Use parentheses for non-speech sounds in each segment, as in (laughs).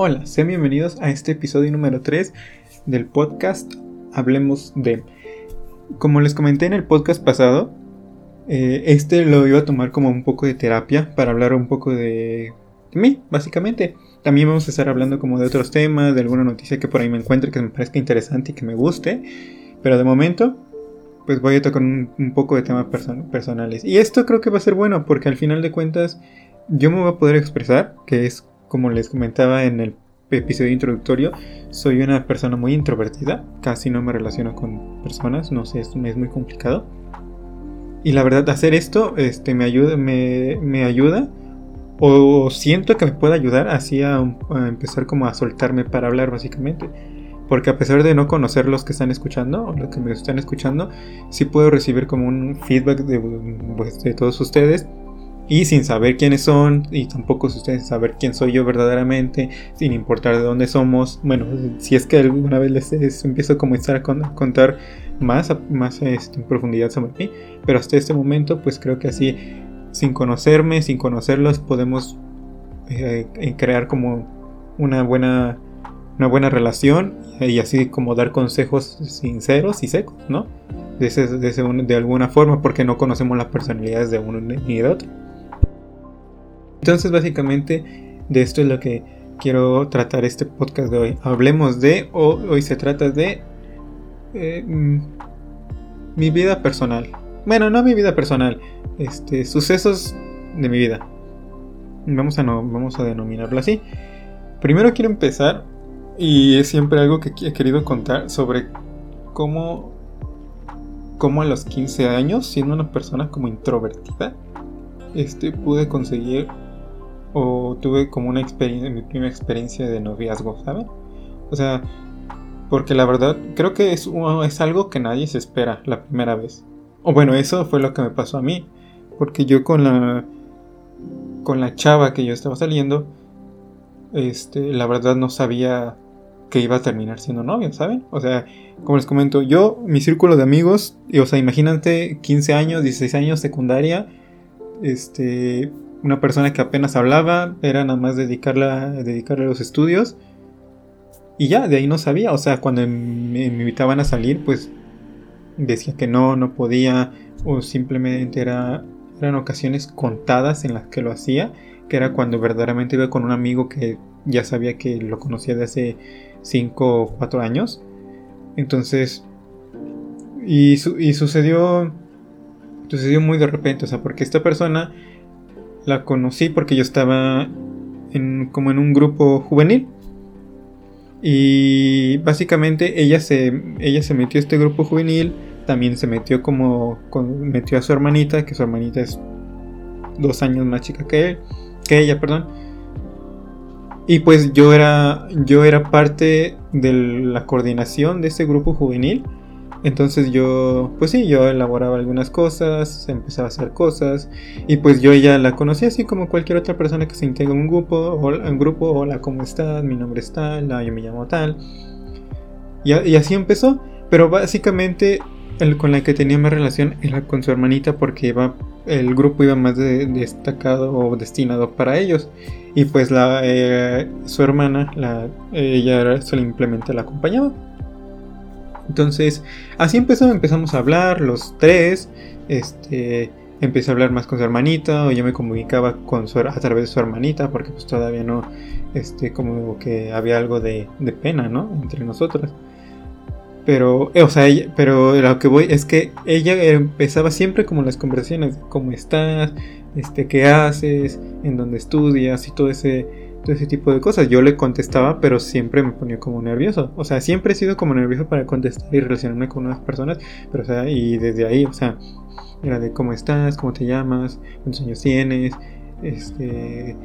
Hola, sean bienvenidos a este episodio número 3 del podcast Hablemos de. Como les comenté en el podcast pasado, eh, este lo iba a tomar como un poco de terapia para hablar un poco de, de mí, básicamente. También vamos a estar hablando como de otros temas, de alguna noticia que por ahí me encuentre que me parezca interesante y que me guste. Pero de momento, pues voy a tocar un, poco de temas personales. Y esto creo que va a ser bueno porque al final de cuentas yo me voy a poder expresar, que es como les comentaba en el episodio introductorio, soy una persona muy introvertida, casi no me relaciono con personas, no sé, es, es muy complicado. Y la verdad, hacer esto este, me, ayuda, me, ayuda o siento que me puede ayudar así a, empezar como a soltarme para hablar básicamente. Porque a pesar de no conocer los que están escuchando o los que me están escuchando, sí puedo recibir como un feedback de, pues, de todos ustedes y sin saber quiénes son y tampoco ustedes saber quién soy yo verdaderamente, sin importar de dónde somos. Bueno, si es que alguna vez les, empiezo a comenzar a contar más, más este, en profundidad sobre mí, pero hasta este momento pues creo que así, sin conocerme, sin conocerlos, podemos eh, crear como una buena, una buena relación y así como dar consejos sinceros y secos, ¿no? De, de, de alguna forma porque no conocemos las personalidades de uno ni de otro. Entonces básicamente de esto es lo que quiero tratar este podcast de hoy. Hablemos de, hoy se trata de eh, mm, mi vida personal. Bueno, no mi vida personal, este, sucesos de mi vida. Vamos a, vamos a denominarlo así. Primero quiero empezar, y es siempre algo que he querido contar, sobre cómo, cómo a los 15 años, siendo una persona como introvertida, este, pude conseguir o tuve como una experiencia, mi primera experiencia de noviazgo, ¿saben? O sea, porque la verdad creo que es, es algo que nadie se espera la primera vez. O bueno, eso fue lo que me pasó a mí, porque yo con la con la chava que yo estaba saliendo, este, la verdad no sabía que iba a terminar siendo novio, ¿saben? O sea, como les comento, yo, mi círculo de amigos, o sea, imagínate 15 años, 16 años, secundaria, este, una persona que apenas hablaba, era nada más dedicarla, dedicarle a los estudios. Y ya, de ahí no sabía, o sea, cuando me, invitaban a salir, pues decía que no, no podía, o simplemente era, eran ocasiones contadas en las que lo hacía, que era cuando verdaderamente iba con un amigo que ya sabía que lo conocía de hace 5 o 4 años. Entonces, y, y sucedió, sucedió muy de repente, o sea, porque esta persona la conocí porque yo estaba en, como en un grupo juvenil. Y básicamente ella se, ella se metió a este grupo juvenil. También se metió como. metió a su hermanita, que su hermanita es dos años más chica que él. Que ella, perdón. Y pues yo era. Yo era parte de la coordinación de ese grupo juvenil. Entonces yo, pues sí, yo elaboraba algunas cosas, empezaba a hacer cosas y pues yo ya la conocí así como cualquier otra persona que se integra en un grupo, o un grupo, hola, ¿cómo estás? Mi nombre es tal, yo me llamo tal. Y, así empezó, pero básicamente el con la que tenía más relación era con su hermanita porque iba, el grupo iba más destacado o destinado para ellos. Y pues la, eh, su hermana, la, ella simplemente la acompañaba. Entonces, así empezó, empezamos a hablar los tres. Este, empecé a hablar más con su hermanita, o yo me comunicaba con su, a través de su hermanita, porque pues todavía no, este, como que había algo de, pena, ¿no? Entre nosotras. Pero, eh, o sea, pero lo que voy es que ella empezaba siempre como las conversaciones, cómo estás, este, qué haces, en dónde estudias y todo ese ese tipo de cosas. Yo le contestaba, pero siempre me ponía como nervioso. O sea, siempre he sido como nervioso para contestar y relacionarme con unas personas, pero o sea, y desde ahí, o sea, era de cómo estás, cómo te llamas, cuántos años tienes, este,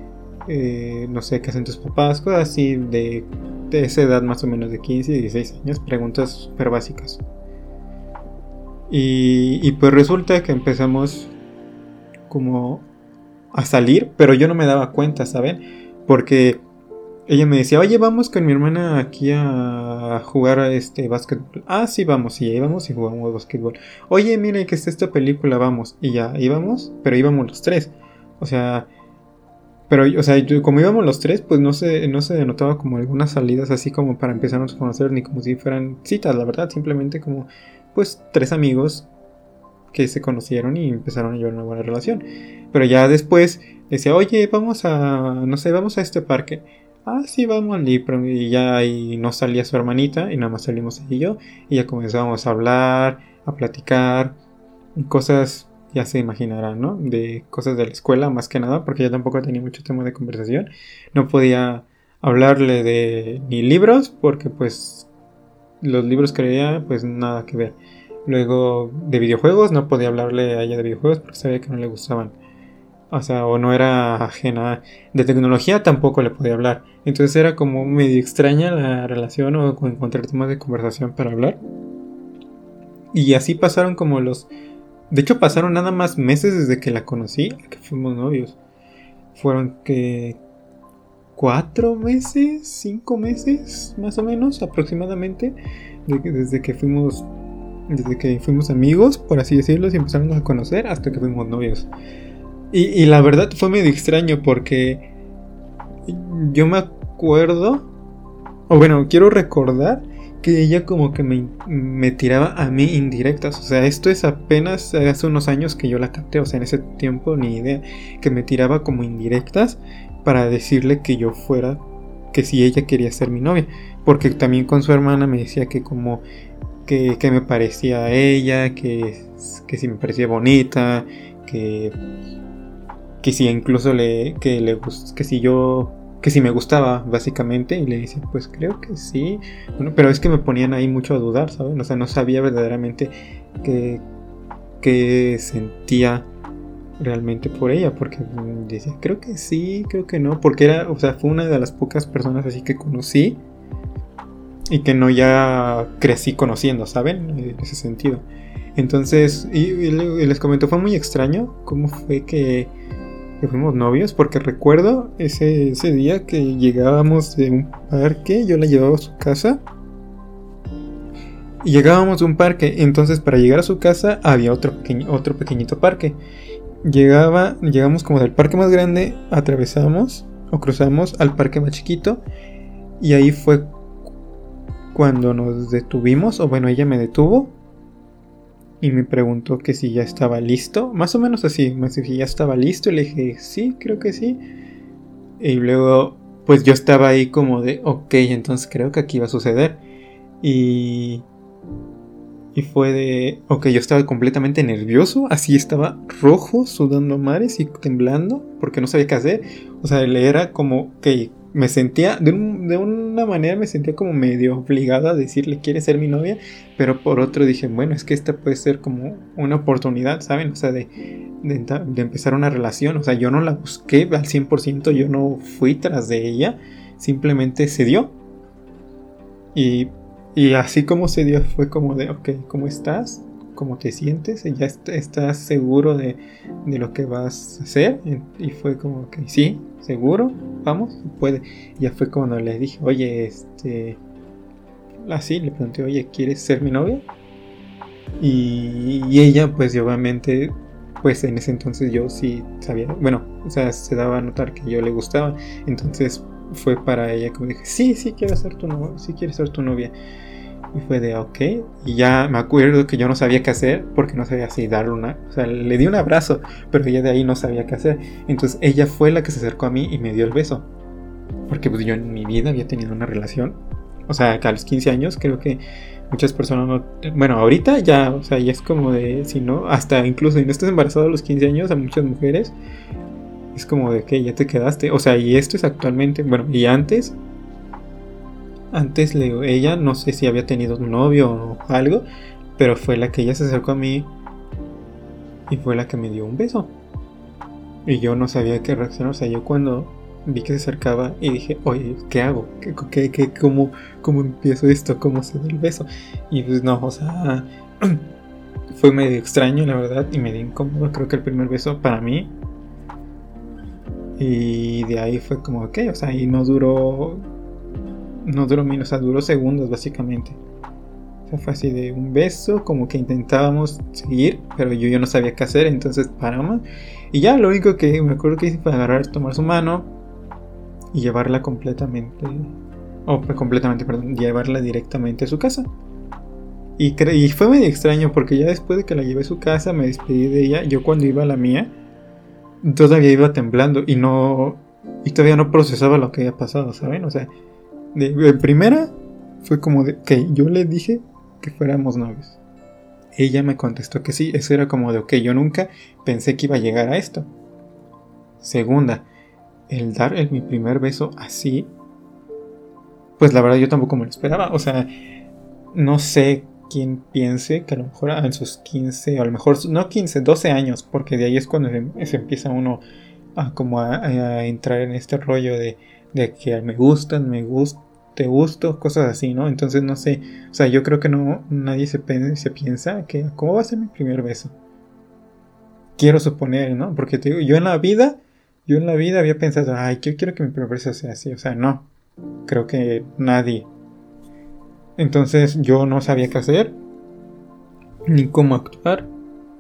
eh, no sé, qué hacen tus papás, cosas así de, de esa edad más o menos de 15, 16 años, preguntas súper básicas. Y pues resulta que empezamos como a salir, pero yo no me daba cuenta, ¿saben? Porque ella me decía, oye, vamos con mi hermana aquí a jugar a este básquetbol. Ah, sí, vamos, y ahí vamos y jugamos básquetbol. Oye, mira que está esta película, vamos. Y ya íbamos, pero íbamos los tres. O sea, Pero, o sea, como íbamos los tres, pues no se, no se denotaba como algunas salidas así como para empezarnos a conocer, ni como si fueran citas, la verdad, simplemente como, pues, tres amigos que se conocieron y empezaron a llevar una buena relación. Pero ya después decía, oye, vamos a, no sé, vamos a este parque. Ah, sí, vamos al Y ya ahí no salía su hermanita y nada más salimos ella y yo. Y ya comenzábamos a hablar, a platicar, cosas ya se imaginarán, ¿no? De cosas de la escuela más que nada, porque yo tampoco tenía mucho tema de conversación. No podía hablarle de ni libros, porque pues los libros que leía, pues nada que ver. Luego de videojuegos, no podía hablarle a ella de videojuegos porque sabía que no le gustaban. O sea, o no era ajena. De tecnología tampoco le podía hablar. Entonces era como medio extraña la relación o encontrar temas de conversación para hablar. Y así pasaron como los de hecho, pasaron nada más meses desde que la conocí que fuimos novios. Fueron que. cuatro meses, cinco meses, más o menos, aproximadamente. desde que fuimos. Desde que fuimos amigos, por así decirlo, y empezamos a conocer hasta que fuimos novios. Y, la verdad fue medio extraño porque. Yo me acuerdo. O bueno, quiero recordar que ella como que me, tiraba a mí indirectas. O sea, esto es apenas hace unos años que yo la capté. O sea, en ese tiempo ni idea. Que me tiraba como indirectas para decirle que yo fuera, que si ella quería ser mi novia. Porque también con su hermana me decía que como que, me parecía a ella, que, que si me parecía bonita, que, que si incluso le, que le que si yo que si me gustaba, básicamente, y le decía, pues creo que sí. Bueno, pero es que me ponían ahí mucho a dudar, ¿saben? O sea, no sabía verdaderamente qué, qué sentía realmente por ella, porque decía, creo que sí, creo que no, porque era, o sea, fue una de las pocas personas así que conocí y que no ya crecí conociendo, ¿saben? En ese sentido. Entonces, y les comento, fue muy extraño cómo fue que fuimos novios, porque recuerdo ese, ese día que llegábamos de un parque, yo la llevaba a su casa. Y llegábamos de un parque, entonces para llegar a su casa había otro, pequeño, otro pequeñito parque. Llegaba, llegamos como del parque más grande, atravesamos o cruzamos al parque más chiquito. Y ahí fue cuando nos detuvimos, o bueno, ella me detuvo y me preguntó que si ya estaba listo, más o menos así, me dijo si ya estaba listo y le dije, sí, creo que sí. Y luego, pues yo estaba ahí como de, ok, entonces creo que aquí va a suceder. Y... Y fue de, ok, yo estaba completamente nervioso, así estaba rojo, sudando mares y temblando, porque no sabía qué hacer. O sea, le era como, ok, me sentía, de, una manera me sentía como medio obligada a decirle, quiere ser mi novia? Pero por otro dije, bueno, es que esta puede ser como una oportunidad, ¿saben? O sea, de, de, empezar una relación. O sea, yo no la busqué al 100%, yo no fui tras de ella, simplemente se dio. Y, y así como se dio, fue como de, ok, ¿cómo estás? Cómo te sientes, ya estás seguro de, de, lo que vas a hacer. Y fue como que sí, seguro, vamos, puede. ya fue cuando le dije, oye, este, así le pregunté, oye, ¿quieres ser mi novia? Y, y, ella, pues obviamente, pues en ese entonces yo sí sabía, bueno, o sea, se daba a notar que yo le gustaba. Entonces fue para ella como dije, sí, sí quiero ser tu novia, sí quiero ser tu novia. Y fue de, ok. Y ya me acuerdo que yo no sabía qué hacer porque no sabía si darle una... O sea, le di un abrazo, pero ella de ahí no sabía qué hacer. Entonces ella fue la que se acercó a mí y me dio el beso. Porque pues yo en mi vida había tenido una relación. O sea, que a los 15 años creo que muchas personas no... Bueno, ahorita ya, o sea, ya es como de, si no, hasta incluso si no estás embarazado a los 15 años, a muchas mujeres, es como de que ya te quedaste. O sea, y esto es actualmente, bueno, y antes antes ella no sé si había tenido un novio o algo, pero fue la que ella se acercó a mí y fue la que me dio un beso. Y yo no sabía qué reaccionar, o sea, yo cuando vi que se acercaba y dije, oye, ¿qué hago? ¿Qué, qué, cómo, ¿Cómo empiezo esto? ¿Cómo se da el beso? Y pues no, o sea, (clears throat) fue medio extraño, la verdad, y medio incómodo. Creo que el primer beso para mí. Y de ahí fue como, ok, o sea, y no duró no duró menos, o sea, duró segundos básicamente. O sea, fue así de un beso, como que intentábamos seguir, pero yo, yo no sabía qué hacer, entonces paramos. Y ya lo único que me acuerdo que hice fue agarrar, tomar su mano y llevarla completamente, o pues, completamente, perdón, llevarla directamente a su casa. Y, y fue medio extraño porque ya después de que la llevé a su casa me despedí de ella. Yo cuando iba a la mía todavía iba temblando y no y todavía no procesaba lo que había pasado, ¿saben? O sea, de, primera fue como de que yo le dije que fuéramos novios. Ella me contestó que sí, eso era como de ok, yo nunca pensé que iba a llegar a esto. Segunda, el dar el, mi primer beso así, pues la verdad yo tampoco me lo esperaba. O sea, no sé quién piense que a lo mejor en sus 15, o a lo mejor no 15, 12 años, porque de ahí es cuando se, empieza uno a como a, entrar en este rollo de, de que me gustan, me gusta, te gusto, cosas así, ¿no? Entonces no sé, o sea, yo creo que no, nadie se, piensa que, ¿cómo va a ser mi primer beso? Quiero suponer, ¿no? Porque te digo, yo en la vida, yo en la vida había pensado, ay, yo quiero que mi primer beso sea así, o sea, no, creo que nadie, entonces yo no sabía qué hacer, ni cómo actuar.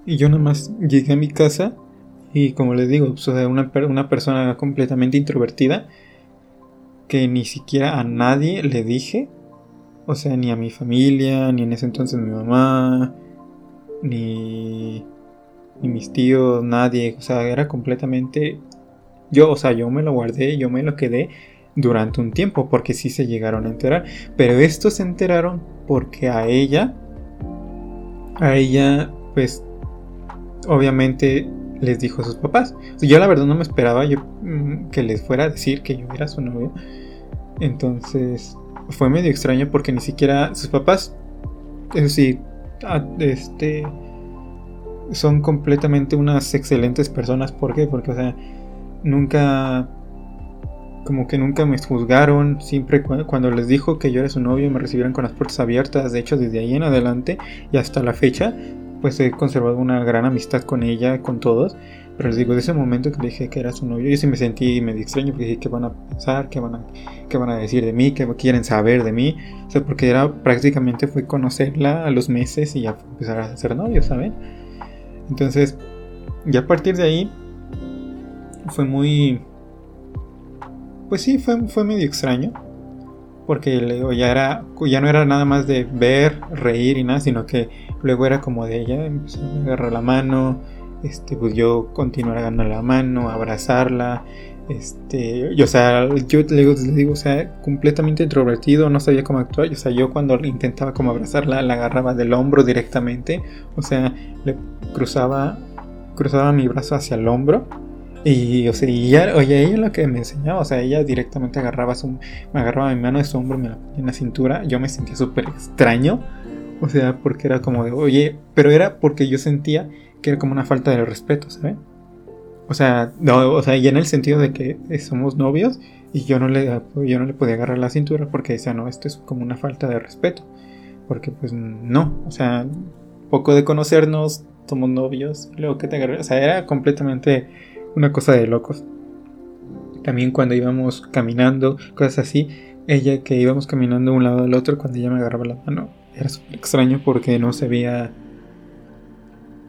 Y yo nada más llegué a mi casa y como les digo, pues, una, una persona completamente introvertida que ni siquiera a nadie le dije. O sea, ni a mi familia, ni en ese entonces mi mamá, ni, ni mis tíos, nadie. O sea, era completamente... Yo, o sea, yo me lo guardé, yo me lo quedé durante un tiempo porque sí se llegaron a enterar. Pero estos se enteraron porque a ella, a ella, pues, obviamente les dijo a sus papás. Yo la verdad no me esperaba yo, mm, que les fuera a decir que yo era su novio. Entonces fue medio extraño porque ni siquiera sus papás, eso sí, este, son completamente unas excelentes personas. ¿Por qué? Porque, o sea, nunca como que nunca me juzgaron, siempre cuando les dijo que yo era su novio me recibieron con las puertas abiertas, de hecho desde ahí en adelante y hasta la fecha, pues he conservado una gran amistad con ella, con todos, pero les digo, de ese momento que le dije que era su novio, yo sí me sentí medio extraño porque dije, ¿qué van a pensar? ¿Qué van a, qué van a decir de mí? ¿Qué quieren saber de mí? O sea, porque era prácticamente fue conocerla a los meses y ya empezar a ser novio, ¿saben? Entonces, ya a partir de ahí, fue muy pues sí, fue, fue medio extraño. Porque luego ya, era, ya no era nada más de ver, reír y nada, sino que luego era como de ella empezó a agarrar la mano, este, pues yo continuar agarrando la mano, abrazarla, este, yo, o sea, yo le digo, le digo, o sea, completamente introvertido, no sabía cómo actuar, o sea, yo cuando intentaba como abrazarla, la agarraba del hombro directamente, o sea, le cruzaba, cruzaba mi brazo hacia el hombro y, o sea, y ella, oye, ella lo que me enseñaba, o sea, ella directamente agarraba su, me agarraba mi mano de su hombro, me la ponía en la cintura, yo me sentía súper extraño, o sea, porque era como de, oye, pero era porque yo sentía que era como una falta de respeto, ¿sabes? O sea, no, o sea, ya en el sentido de que somos novios y yo no le, yo no le podía agarrar la cintura porque decía, no, esto es como una falta de respeto, porque pues no, o sea, poco de conocernos, somos novios, luego que te agarré, o sea, era completamente una cosa de locos. También cuando íbamos caminando, cosas así, ella que íbamos caminando de un lado al otro, cuando ella me agarraba la mano, era súper extraño porque no sabía,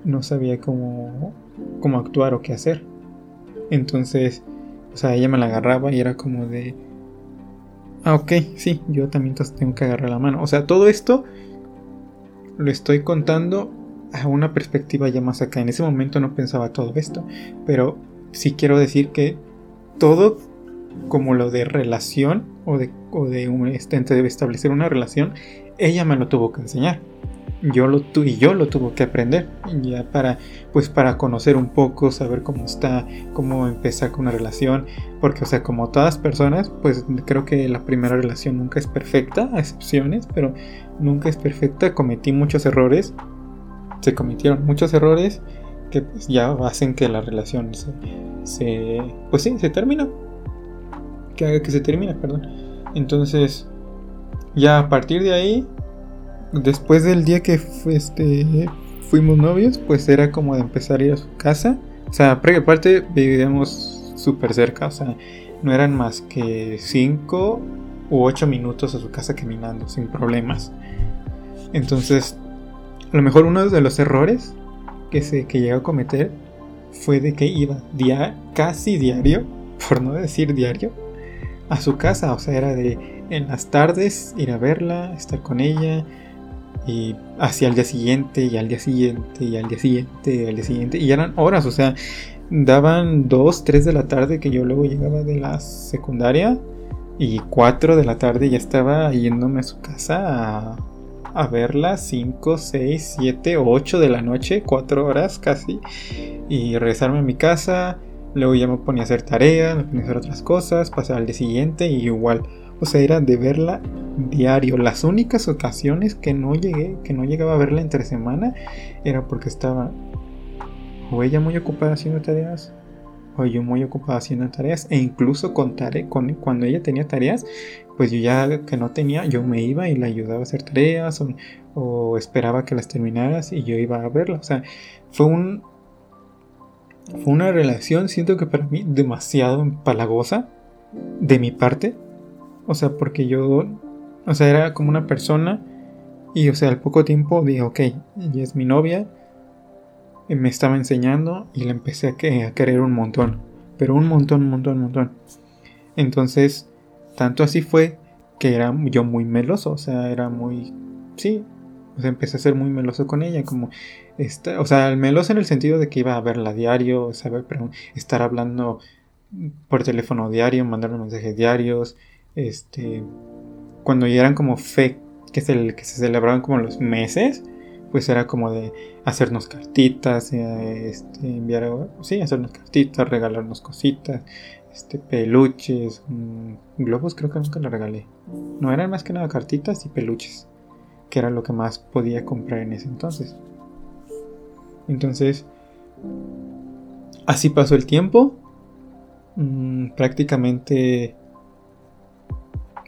no sabía cómo, cómo actuar o qué hacer. Entonces, o sea, ella me la agarraba y era como de, ah, ok, sí, yo también tengo que agarrar la mano. O sea, todo esto lo estoy contando a una perspectiva ya más acá. En ese momento no pensaba todo esto, pero sí quiero decir que todo como lo de relación o de, o de un estente debe establecer una relación, ella me lo tuvo que enseñar. Yo lo tu y yo lo tuve que aprender ya para pues para conocer un poco, saber cómo está, cómo empezar con una relación, porque o sea, como todas personas, pues creo que la primera relación nunca es perfecta, a excepciones, pero nunca es perfecta, cometí muchos errores. Se cometieron muchos errores que pues ya hacen que la relación se, pues sí, se termina. Que haga que se termine, perdón. Entonces, ya a partir de ahí, después del día que este, fuimos novios, pues era como de empezar a ir a su casa. O sea, aparte vivíamos súper cerca, o sea, no eran más que 5 u 8 minutos a su casa caminando, sin problemas. Entonces, a lo mejor uno de los errores que, se, que llegó a cometer fue de que iba casi diario, (laughs) por no decir diario, a su casa. O sea, era de en las tardes ir a verla, estar con ella, y hacia el día siguiente, y al día siguiente, y al día siguiente, y al día siguiente. Y eran horas, o sea, daban 2, 3 de la tarde que yo luego llegaba de la secundaria. Y 4 de la tarde ya estaba yéndome a su casa a, a verla. 5, 6, 7, 8 de la noche, 4 horas casi. Y regresarme a mi casa. Luego ya me ponía a hacer tareas, me ponía a hacer otras cosas, pasar al día siguiente y igual. Sea, era de verla diario. Las únicas ocasiones que no llegué, que no llegaba a verla entre semana, era porque estaba o ella muy ocupada haciendo tareas, o yo muy ocupada haciendo tareas, e incluso con, cuando ella tenía tareas, pues yo ya que no tenía, yo me iba y la ayudaba a hacer tareas, o, esperaba que las terminaras y yo iba a verla. O sea, fue fue una relación, siento que para mí, demasiado empalagosa de mi parte. O sea, porque yo, o sea, era como una persona y, o sea, al poco tiempo dije, ok, ella es mi novia, me estaba enseñando y la empecé a, querer un montón, pero un montón, un montón, un montón. Entonces, tanto así fue que era yo muy meloso, o sea, era muy, sí, o sea, empecé a ser muy meloso con ella, como, esta, o sea, meloso en el sentido de que iba a verla diario, saber, estar hablando por teléfono diario, mandarle mensajes diarios, este, cuando ya eran como fe, que se, que se celebraban como los meses, pues era como de hacernos cartitas, eh, este, enviar, sí, hacernos cartitas, regalarnos cositas, este, peluches, mm, globos creo que nunca le regalé. No eran más que nada cartitas y peluches, que era lo que más podía comprar en ese entonces. Entonces, así pasó el tiempo. Mm, prácticamente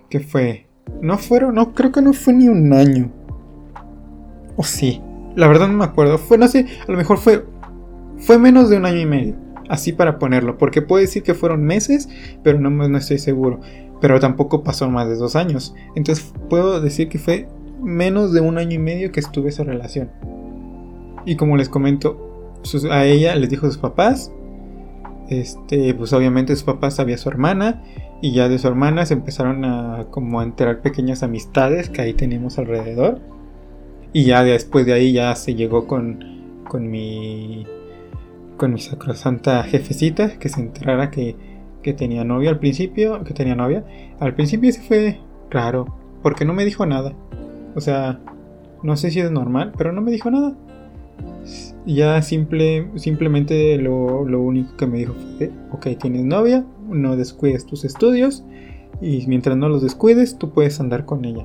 ¿Qué fue? No fueron, no, creo que no fue ni un año. O sí, la verdad no me acuerdo. Fue, no sé, a lo mejor fue, fue menos de un año y medio. Así para ponerlo, porque puedo decir que fueron meses, pero no, no estoy seguro. Pero tampoco pasó más de dos años. Entonces puedo decir que fue menos de un año y medio que estuve esa relación. Y como les comento, a ella les dijo a sus papás. Este, pues obviamente sus papás había su hermana y ya de su hermana se empezaron a como a enterar pequeñas amistades que ahí tenemos alrededor. Y ya después de ahí ya se llegó con, con mi con mi sacrosanta jefecita que se enterara que, que tenía novia al principio, que tenía novia. Al principio se fue raro, porque no me dijo nada. O sea, no sé si es normal, pero no me dijo nada. Ya simple, simplemente lo, lo único que me dijo fue, ok, tienes novia, no descuides tus estudios y mientras no los descuides tú puedes andar con ella.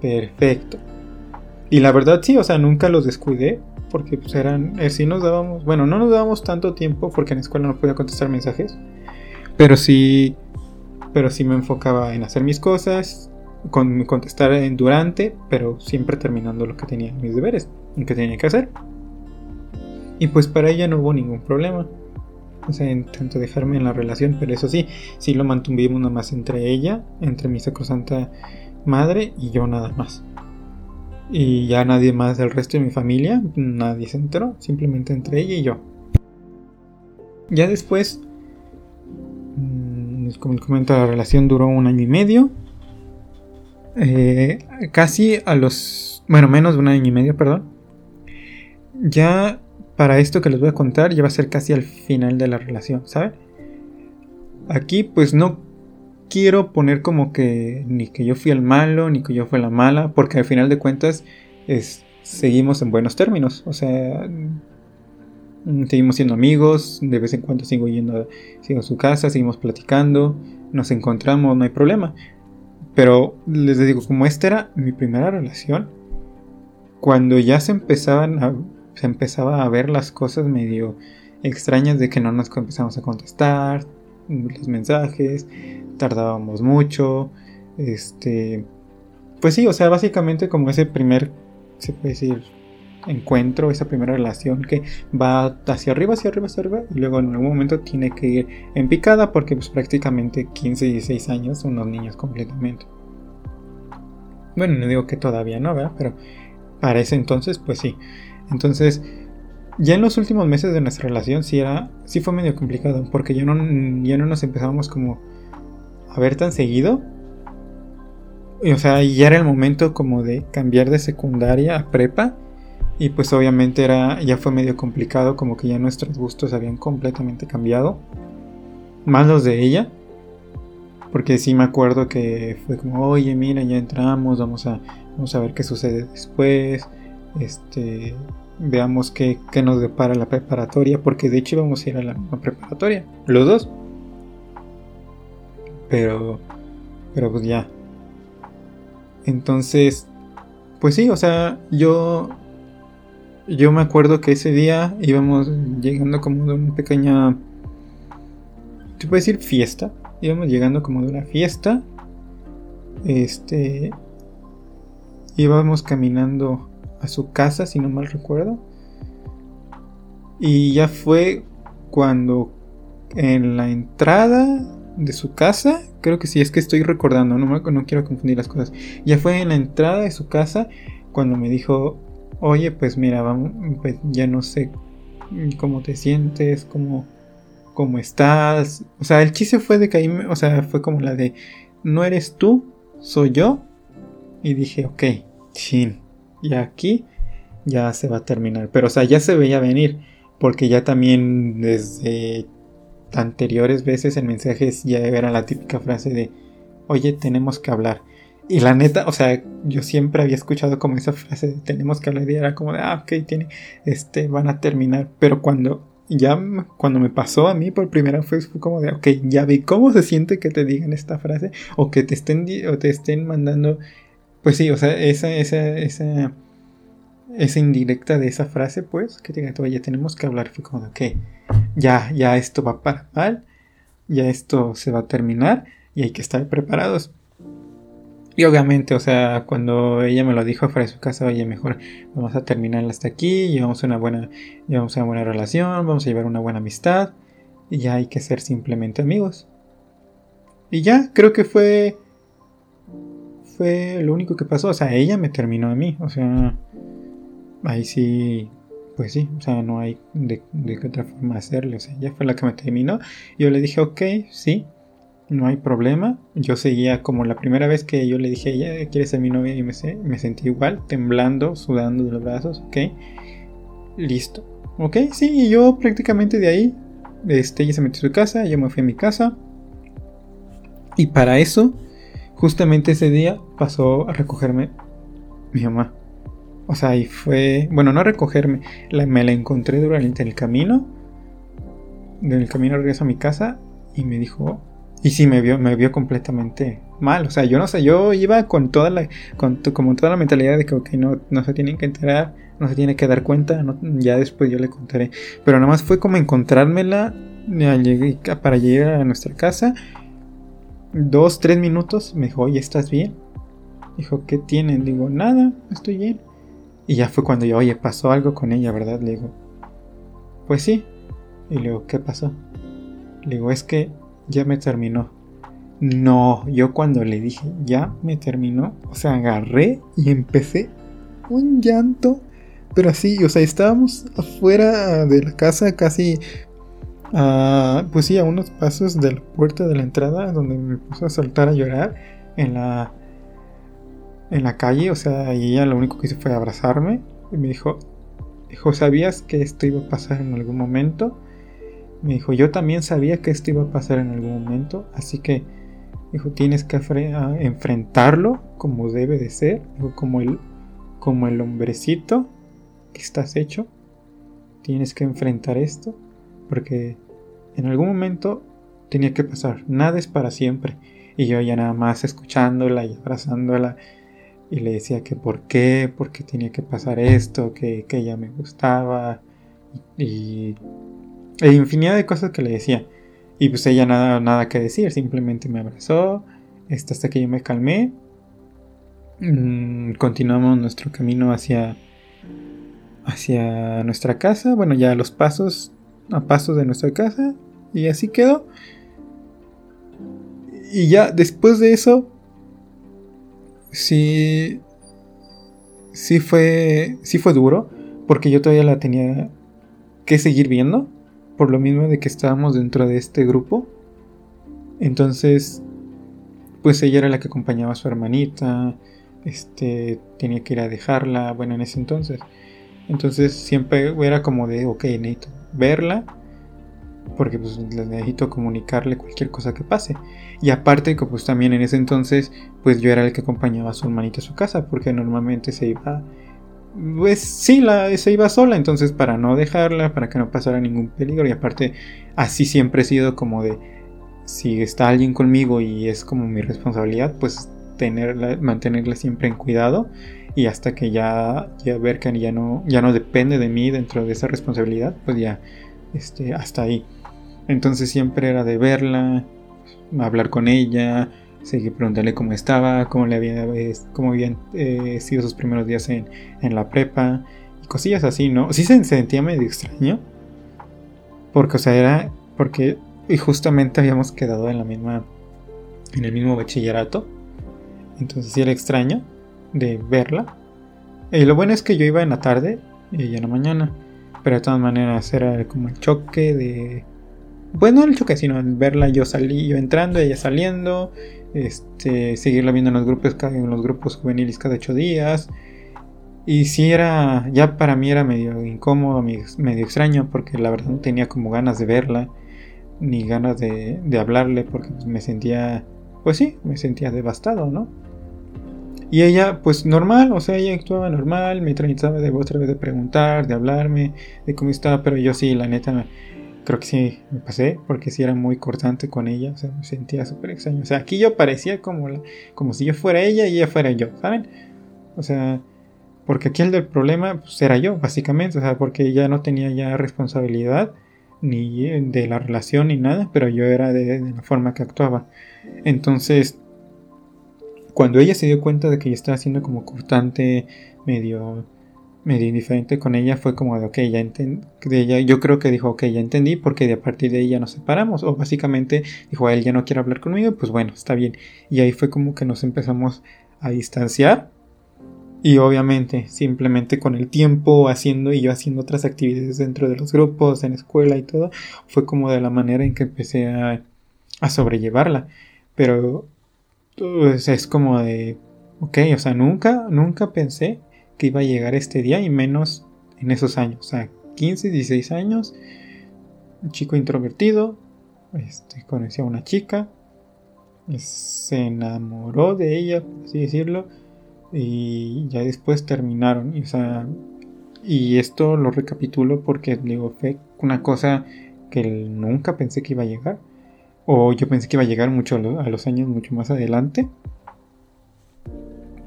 Perfecto. Y la verdad sí, o sea, nunca los descuidé porque pues eran, eh, sí nos dábamos, bueno, no nos dábamos tanto tiempo porque en la escuela no podía contestar mensajes, pero sí, pero sí me enfocaba en hacer mis cosas, con contestar en durante, pero siempre terminando lo que tenía mis deberes, lo que tenía que hacer. Y pues para ella no hubo ningún problema. O sea, intento dejarme en la relación, pero eso sí, sí lo mantuvimos nada más entre ella, entre mi sacrosanta madre y yo nada más. Y ya nadie más del resto de mi familia, nadie se enteró, simplemente entre ella y yo. Ya después, mm, como comento, la relación duró un año y medio. Eh, casi a los, bueno, menos de un año y medio, perdón. Ya para esto que les voy a contar ya va a ser casi al final de la relación, ¿saben? Aquí pues no quiero poner como que ni que yo fui el malo, ni que yo fui la mala, porque al final de cuentas es, seguimos en buenos términos, o sea, seguimos siendo amigos, de vez en cuando sigo yendo sigo a su casa, seguimos platicando, nos encontramos, no hay problema. Pero les digo, como esta era mi primera relación, cuando ya se empezaban a se empezaba a ver las cosas medio extrañas de que no nos empezamos a contestar los mensajes, tardábamos mucho, este, pues sí, o sea, básicamente como ese primer, se puede decir, encuentro, esa primera relación que va hacia arriba, hacia arriba, hacia arriba, y luego en algún momento tiene que ir en picada porque pues prácticamente 15, 16 años unos niños completamente. Bueno, no digo que todavía no, ¿verdad? Pero para ese entonces, pues sí. Entonces, ya en los últimos meses de nuestra relación sí era, sí fue medio complicado, porque ya no, ya no nos empezábamos como a ver tan seguido. O sea, ya era el momento como de cambiar de secundaria a prepa. Y pues obviamente era, ya fue medio complicado, como que ya nuestros gustos habían completamente cambiado. Más los de ella. Porque sí me acuerdo que fue como, oye, mira, ya entramos, vamos a, vamos a ver qué sucede después. Este, veamos qué, qué, nos depara la preparatoria, porque de hecho íbamos a ir a la misma preparatoria, los dos. Pero, pero pues ya. Entonces, pues sí, o sea, yo, yo me acuerdo que ese día íbamos llegando como de una pequeña, ¿te puedes decir fiesta? Íbamos llegando como de una fiesta. Este, íbamos caminando a su casa, si no mal recuerdo. Y ya fue cuando en la entrada de su casa, creo que sí, es que estoy recordando, no quiero confundir las cosas. Ya fue en la entrada de su casa cuando me dijo, oye, pues mira, pues ya no sé cómo te sientes, cómo, cómo estás. O sea, el chiste fue de que ahí, o sea, fue como la de, no eres tú, soy yo. Y dije, ok, chin y aquí ya se va a terminar. Pero o sea, ya se veía venir, porque ya también desde anteriores veces en mensajes ya era la típica frase de, oye, tenemos que hablar. Y la neta, o sea, yo siempre había escuchado como esa frase de tenemos que hablar y era como de, ah, ok, tiene, este, van a terminar. Pero cuando ya, cuando me pasó a mí por primera vez fue como de, ok, ya vi cómo se siente que te digan esta frase o que te estén, o te estén mandando pues sí, o sea, esa, esa, esa, esa indirecta de esa frase, pues, que diga, ya tenemos que hablar, fue como, ok, ya, ya esto va para mal, ya esto se va a terminar y hay que estar preparados. Y obviamente, o sea, cuando ella me lo dijo fuera de su casa, oye, mejor vamos a terminar hasta aquí, llevamos una buena, llevamos una buena relación, vamos a llevar una buena amistad, y ya hay que ser simplemente amigos. Y ya, creo que fue fue lo único que pasó. O sea, ella me terminó a mí. O sea, ahí sí, pues sí, o sea, no hay de, qué otra forma hacerle. O sea, ella fue la que me terminó. Yo le dije, ok, sí, no hay problema. Yo seguía como la primera vez que yo le dije, ella quiere ser mi novia y me, me sentí igual, temblando, sudando de los brazos, ok, listo. Ok, sí, y yo prácticamente de ahí, este, ella se metió a su casa, yo me fui a mi casa. Y para eso Justamente ese día pasó a recogerme mi mamá. O sea, y fue, bueno, no a recogerme, me la encontré durante el camino. En el camino regreso a mi casa y me dijo, y sí me vio, me vio completamente mal. O sea, yo no sé, yo iba con toda la, con como toda la mentalidad de que no, no se tienen que enterar, no se tiene que dar cuenta, ya después yo le contaré. Pero nada más fue como encontrármela para llegar a nuestra casa dos, tres minutos, me dijo, oye, ¿estás bien? Dijo, ¿qué tienen? Digo, nada, estoy bien. Y ya fue cuando yo, oye, pasó algo con ella, ¿verdad? Le digo, pues sí. Y le digo, ¿qué pasó? Le digo, es que ya me terminó. No, yo cuando le dije, ya me terminó, o sea, agarré y empecé un llanto. Pero así, o sea, estábamos afuera de la casa casi pues sí, a unos pasos de la puerta de la entrada, donde me puso a saltar a llorar en la, en la calle. O sea, y ella lo único que hizo fue abrazarme y me dijo, dijo, ¿sabías que esto iba a pasar en algún momento? Me dijo, yo también sabía que esto iba a pasar en algún momento, así que, dijo, tienes que enfrentarlo como debe de ser, como el, como el hombrecito que estás hecho, tienes que enfrentar esto, porque en algún momento tenía que pasar, nada es para siempre. Y yo ya nada más escuchándola y abrazándola y le decía que por qué, por qué tenía que pasar esto, que, ella me gustaba y, e infinidad de cosas que le decía. Y pues ella nada, nada que decir, simplemente me abrazó hasta que yo me calmé. Mm, continuamos nuestro camino hacia, hacia nuestra casa, bueno ya los pasos, a pasos de nuestra casa y así quedó. Y ya después de eso, sí, sí fue, sí fue duro, porque yo todavía la tenía qué seguir viendo, por lo mismo de que estábamos dentro de este grupo. Entonces, pues ella era la que acompañaba a su hermanita, este, tenía que ir a dejarla, bueno, en ese entonces. Entonces siempre era como de, ok, necesito verla, porque pues necesito comunicarle cualquier cosa que pase. Y aparte que pues también en ese entonces, pues yo era el que acompañaba a su hermanita a su casa, porque normalmente se iba, pues sí, la, se iba sola, entonces para no dejarla, para que no pasara ningún peligro, y aparte así siempre he sido como de, si está alguien conmigo y es como mi responsabilidad, pues tenerla, mantenerla siempre en cuidado y hasta que ya, ya ver que ya no, ya no depende de mí dentro de esa responsabilidad, pues ya este, hasta ahí. Entonces siempre era de verla, hablar con ella, seguir preguntarle cómo estaba, cómo le había, cómo habían eh, sido sus primeros días en, en, la prepa y cosillas así, ¿no? Sí se sentía medio extraño. Porque, o sea, era porque y justamente habíamos quedado en la misma en el mismo bachillerato. Entonces sí era extraño de verla. Y lo bueno es que yo iba en la tarde y ella en la mañana. Pero de todas maneras era como el choque de... Bueno, no el choque, sino verla yo salí, yo entrando, ella saliendo. Este, seguirla viendo en los grupos, en los grupos juveniles cada ocho días. Y sí era, ya para mí era medio incómodo, medio extraño, porque la verdad no tenía como ganas de verla, ni ganas de, de hablarle, porque me sentía, pues sí, me sentía devastado, ¿no? Y ella, pues normal, o sea, ella actuaba normal, me trataba de otra vez de preguntar, de hablarme, de cómo estaba, pero yo sí, la neta, creo que sí me pasé, porque sí era muy cortante con ella, o sea, me sentía súper extraño. O sea, aquí yo parecía como, como si yo fuera ella y ella fuera yo, ¿saben? O sea, porque aquí el del problema pues, era yo, básicamente, o sea, porque ella no tenía ya responsabilidad ni de la relación ni nada, pero yo era de la forma que actuaba. Entonces, cuando ella se dio cuenta de que yo estaba siendo como cortante, medio, medio indiferente con ella, fue como de, ok, ya entendí, yo creo que dijo, ok, ya entendí, porque de a partir de ahí ya nos separamos, o básicamente dijo, él ya no quiere hablar conmigo, pues bueno, está bien. Y ahí fue como que nos empezamos a distanciar. Y obviamente, simplemente con el tiempo haciendo y yo haciendo otras actividades dentro de los grupos, en escuela y todo, fue como de la manera en que empecé a, a sobrellevarla. Pero pues es como de, ok, o sea, nunca, nunca pensé que iba a llegar este día y menos en esos años, o sea, 15, 16 años, un chico introvertido, este, conoció a una chica, se enamoró de ella, por así decirlo, y ya después terminaron, y, esto lo recapitulo porque digo, fue una cosa que nunca pensé que iba a llegar o yo pensé que iba a llegar mucho a los años mucho más adelante.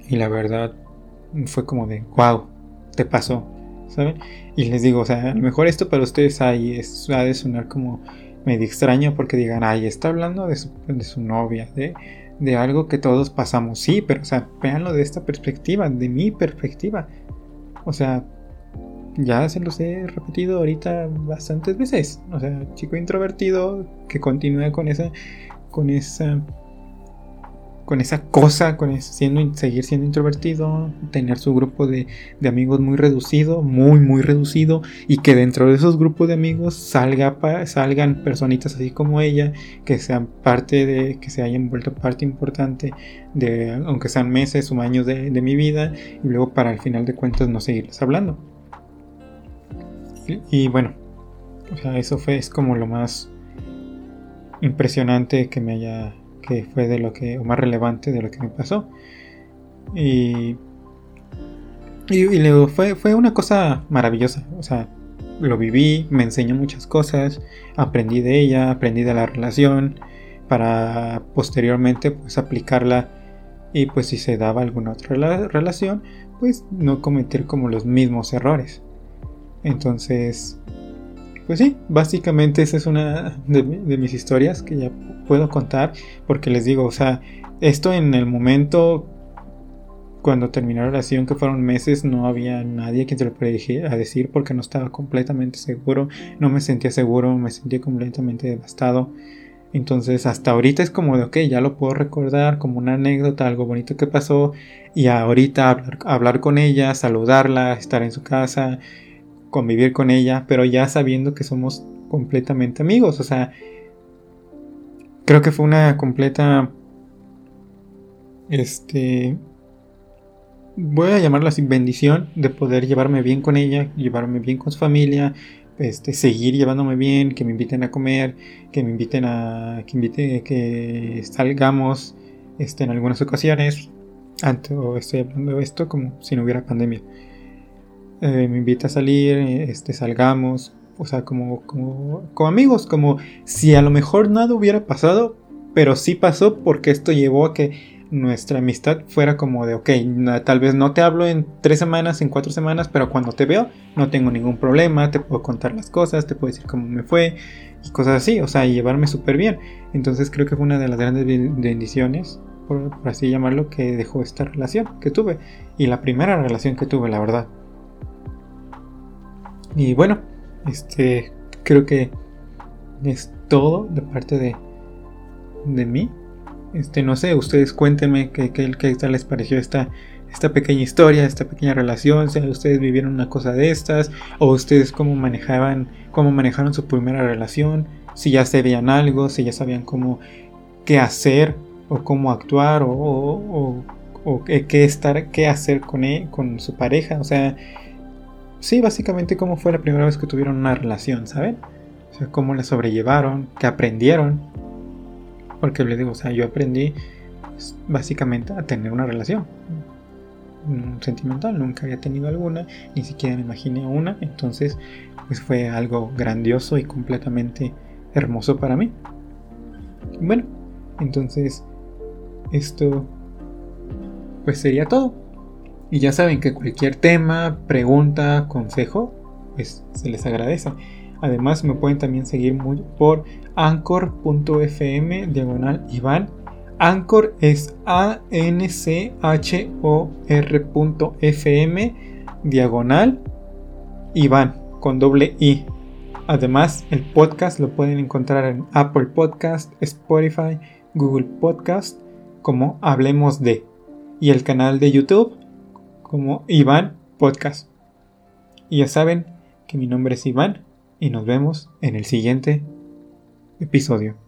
Y la verdad fue como de, wow, te pasó, ¿saben? Y les digo, o sea, a lo mejor esto para ustedes ahí es, ha de sonar como medio extraño porque digan, ay, está hablando de su, novia, de, de algo que todos pasamos. Sí, pero, o sea, véanlo de esta perspectiva, de mi perspectiva. O sea, ya se los he repetido ahorita bastantes veces. O sea, chico introvertido que continúa con esa, con esa, con esa cosa, con siendo, seguir siendo introvertido, tener su grupo de, amigos muy reducido, muy, muy reducido, y que dentro de esos grupos de amigos salga, salgan personitas así como ella, que sean parte de, que se hayan vuelto parte importante de, aunque sean meses o años de, de mi vida, y luego para el final de cuentas no seguirles hablando. Y bueno, o sea, eso fue es como lo más impresionante que me haya que fue de lo que o más relevante de lo que me pasó. Y y, luego fue, fue una cosa maravillosa, o sea, lo viví, me enseñó muchas cosas, aprendí de ella, aprendí de la relación para posteriormente pues aplicarla y pues si se daba alguna otra relación, pues no cometer como los mismos errores. Entonces, pues sí, básicamente esa es una de, mis historias que ya puedo contar porque les digo, o sea, esto en el momento cuando terminé la relación, que fueron meses, no había nadie quien se lo pudiera decir porque no estaba completamente seguro, no me sentía seguro, me sentía completamente devastado. Entonces hasta ahorita es como de, ok, ya lo puedo recordar como una anécdota, algo bonito que pasó y ahorita hablar, hablar con ella, saludarla, estar en su casa, convivir con ella, pero ya sabiendo que somos completamente amigos. O sea, creo que fue una completa... Este... Voy a llamarla así bendición de poder llevarme bien con ella, llevarme bien con su familia, este, seguir llevándome bien, que me inviten a comer, que me inviten a, que invite, que salgamos, este, en algunas ocasiones. Antes, estoy hablando de esto como si no hubiera pandemia. Eh, me invita a salir, este, salgamos, o sea, como, como, como amigos, como si a lo mejor nada hubiera pasado, pero sí pasó porque esto llevó a que nuestra amistad fuera como de, ok, tal vez no te hablo en tres semanas, en cuatro semanas, pero cuando te veo no tengo ningún problema, te puedo contar las cosas, te puedo decir cómo me fue y cosas así, o sea, llevarme súper bien. Entonces creo que fue una de las grandes bendiciones, por así llamarlo, que dejó esta relación que tuve. Y la primera relación que tuve, la verdad. Y bueno, este creo que es todo de parte de, de mí. Este, no sé, ustedes cuéntenme qué, qué, tal les pareció esta, esta pequeña historia, esta pequeña relación, si ustedes vivieron una cosa de estas, o ustedes cómo manejaban, cómo manejaron su primera relación, si ya sabían algo, si ya sabían cómo qué hacer, o cómo actuar, o, o, qué estar, qué hacer con él, con su pareja, o sea, sí, básicamente cómo fue la primera vez que tuvieron una relación, ¿saben? O sea, cómo la sobrellevaron, qué aprendieron. Porque les digo, o sea, yo aprendí pues, básicamente a tener una relación sentimental, nunca había tenido alguna, ni siquiera me imaginé una, entonces pues fue algo grandioso y completamente hermoso para mí. Bueno, entonces esto pues sería todo. Y ya saben que cualquier tema, pregunta, consejo, pues se les agradece. Además me pueden también seguir muy por anchor.fm diagonal Iván. Anchor es a n c h o r.fm diagonal Iván con doble i. Además, el podcast lo pueden encontrar en Apple Podcast, Spotify, Google Podcast como Hablemos de y el canal de YouTube como Iván Podcast. Y ya saben que mi nombre es Iván y nos vemos en el siguiente episodio.